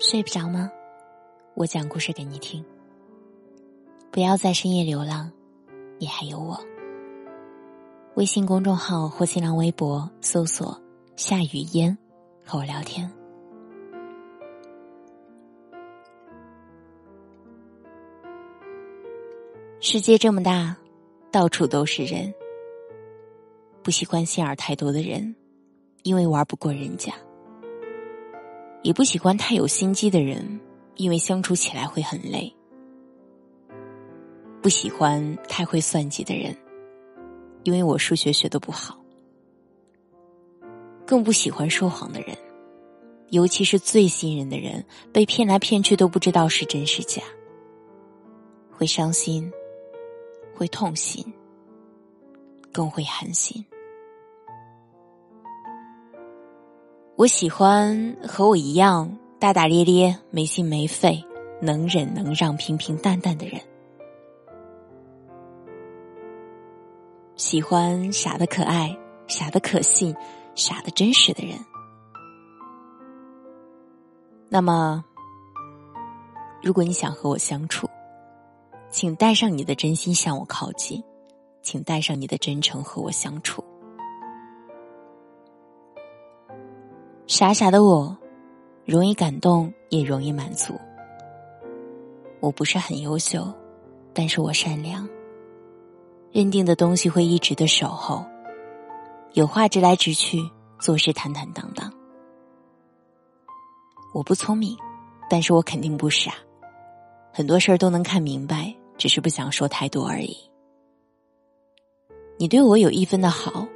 睡不着吗？我讲故事给你听。不要在深夜流浪，你还有我。微信公众号或新浪微博搜索“夏雨嫣”，和我聊天。世界这么大，到处都是人。不喜欢心眼太多的人，因为玩不过人家；也不喜欢太有心机的人，因为相处起来会很累；不喜欢太会算计的人，因为我数学学的不好；更不喜欢说谎的人，尤其是最信任的人，被骗来骗去都不知道是真是假，会伤心。会痛心，更会寒心。我喜欢和我一样大大咧咧、没心没肺、能忍能让、平平淡淡的人。喜欢傻的可爱、傻的可信、傻的真实的人。那么，如果你想和我相处，请带上你的真心向我靠近，请带上你的真诚和我相处。傻傻的我，容易感动，也容易满足。我不是很优秀，但是我善良。认定的东西会一直的守候，有话直来直去，做事坦坦荡荡。我不聪明，但是我肯定不傻。很多事儿都能看明白，只是不想说太多而已。你对我有一分的好，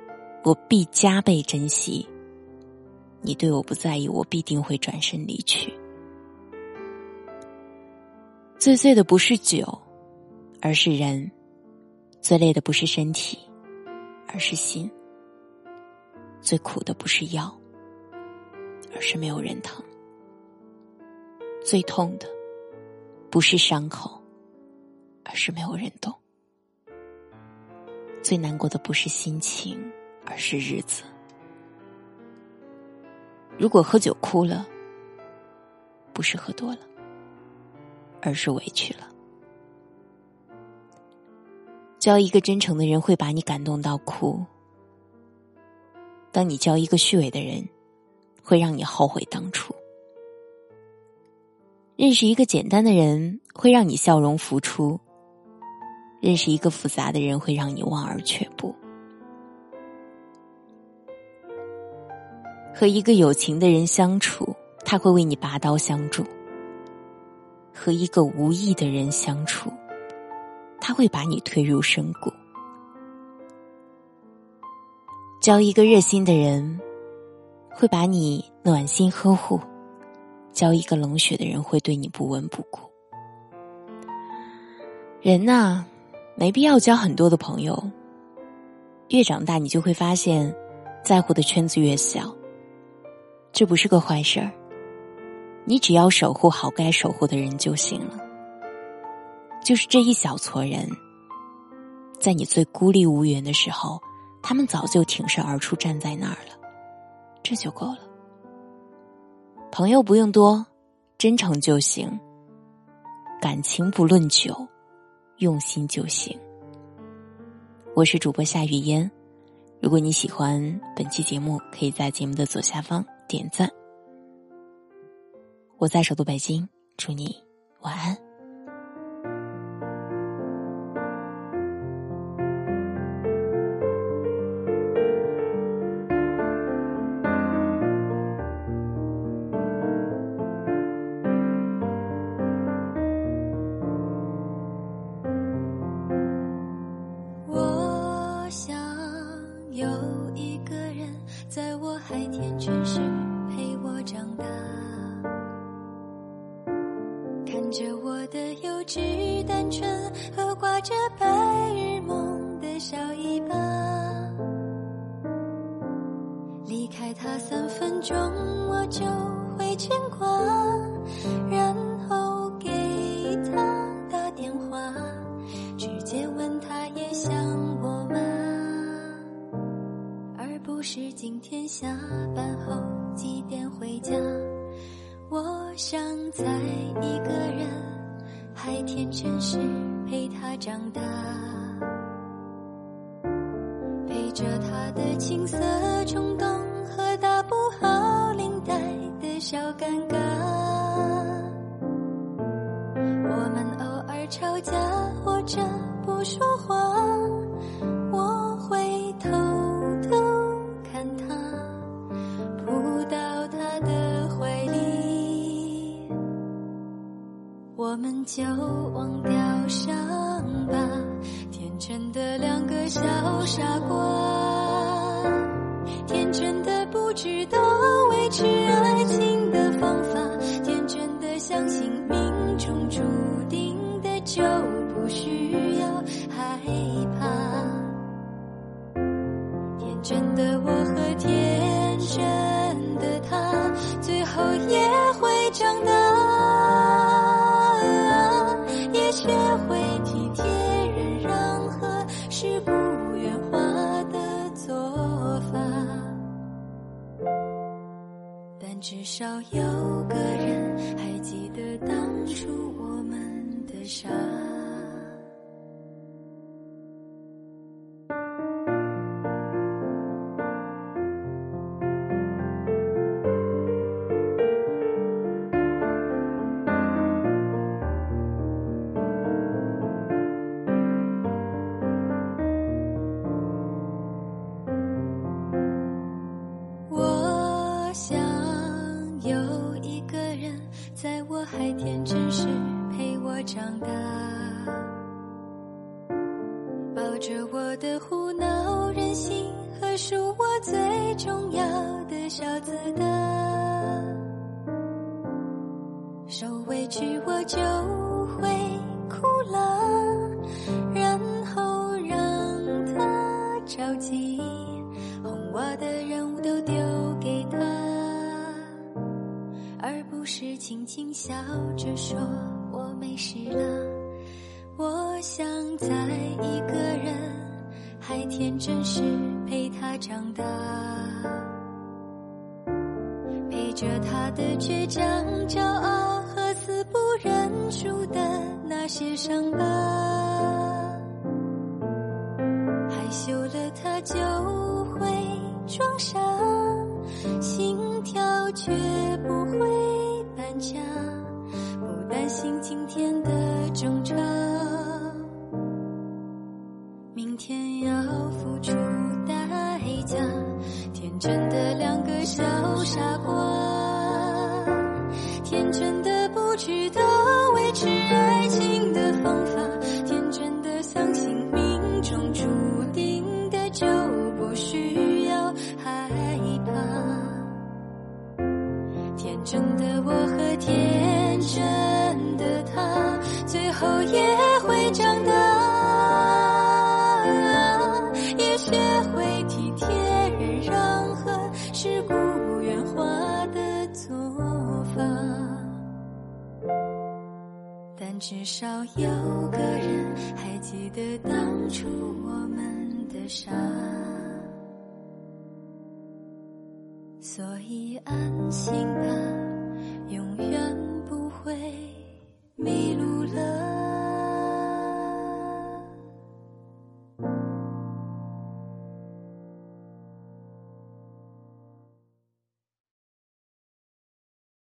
我必加倍珍惜；你对我不在意，我必定会转身离去。最醉的不是酒，而是人；最累的不是身体，而是心；最苦的不是药，而是没有人疼；最痛的。不是伤口，而是没有人懂。最难过的不是心情，而是日子。如果喝酒哭了，不是喝多了，而是委屈了。交一个真诚的人，会把你感动到哭；当你交一个虚伪的人，会让你后悔当初。认识一个简单的人，会让你笑容浮出；认识一个复杂的人，会让你望而却步。和一个有情的人相处，他会为你拔刀相助；和一个无意的人相处，他会把你推入深谷。交一个热心的人，会把你暖心呵护。交一个冷血的人，会对你不闻不顾。人呐，没必要交很多的朋友。越长大，你就会发现，在乎的圈子越小。这不是个坏事儿，你只要守护好该守护的人就行了。就是这一小撮人，在你最孤立无援的时候，他们早就挺身而出，站在那儿了，这就够了。朋友不用多，真诚就行；感情不论久，用心就行。我是主播夏雨嫣，如果你喜欢本期节目，可以在节目的左下方点赞。我在首都北京，祝你晚安。着我的幼稚单纯和挂着白日梦的小尾巴离开他三分钟我就会牵挂然后给他打电话直接问他也想我吗？而不是今天下班还天真是陪他长大，陪着他的青涩冲动和打不好领带的小尴尬。我们偶尔吵架或者不说两个小傻瓜，天真的不知道维持爱情的方法，天真的相信命中注定的就不需要害怕。天真的我和天真的他，最后也会长大，至少有个人还记得当初我们的傻。在我还天真时陪我长大，抱着我的胡闹任性和属我最重要的小子的，受委屈我就会哭了，然后让他着急。哄我的人不是轻轻笑着说我没事了。我想在一个人还天真时陪他长大，陪着他的倔强、骄傲和死不认输的那些伤疤。害羞了，他就会装傻，天要付出代价。天真的两个小傻瓜，天真的不知道是古原话的做法。但至少有个人还记得当初我们的傻，所以安心吧。永远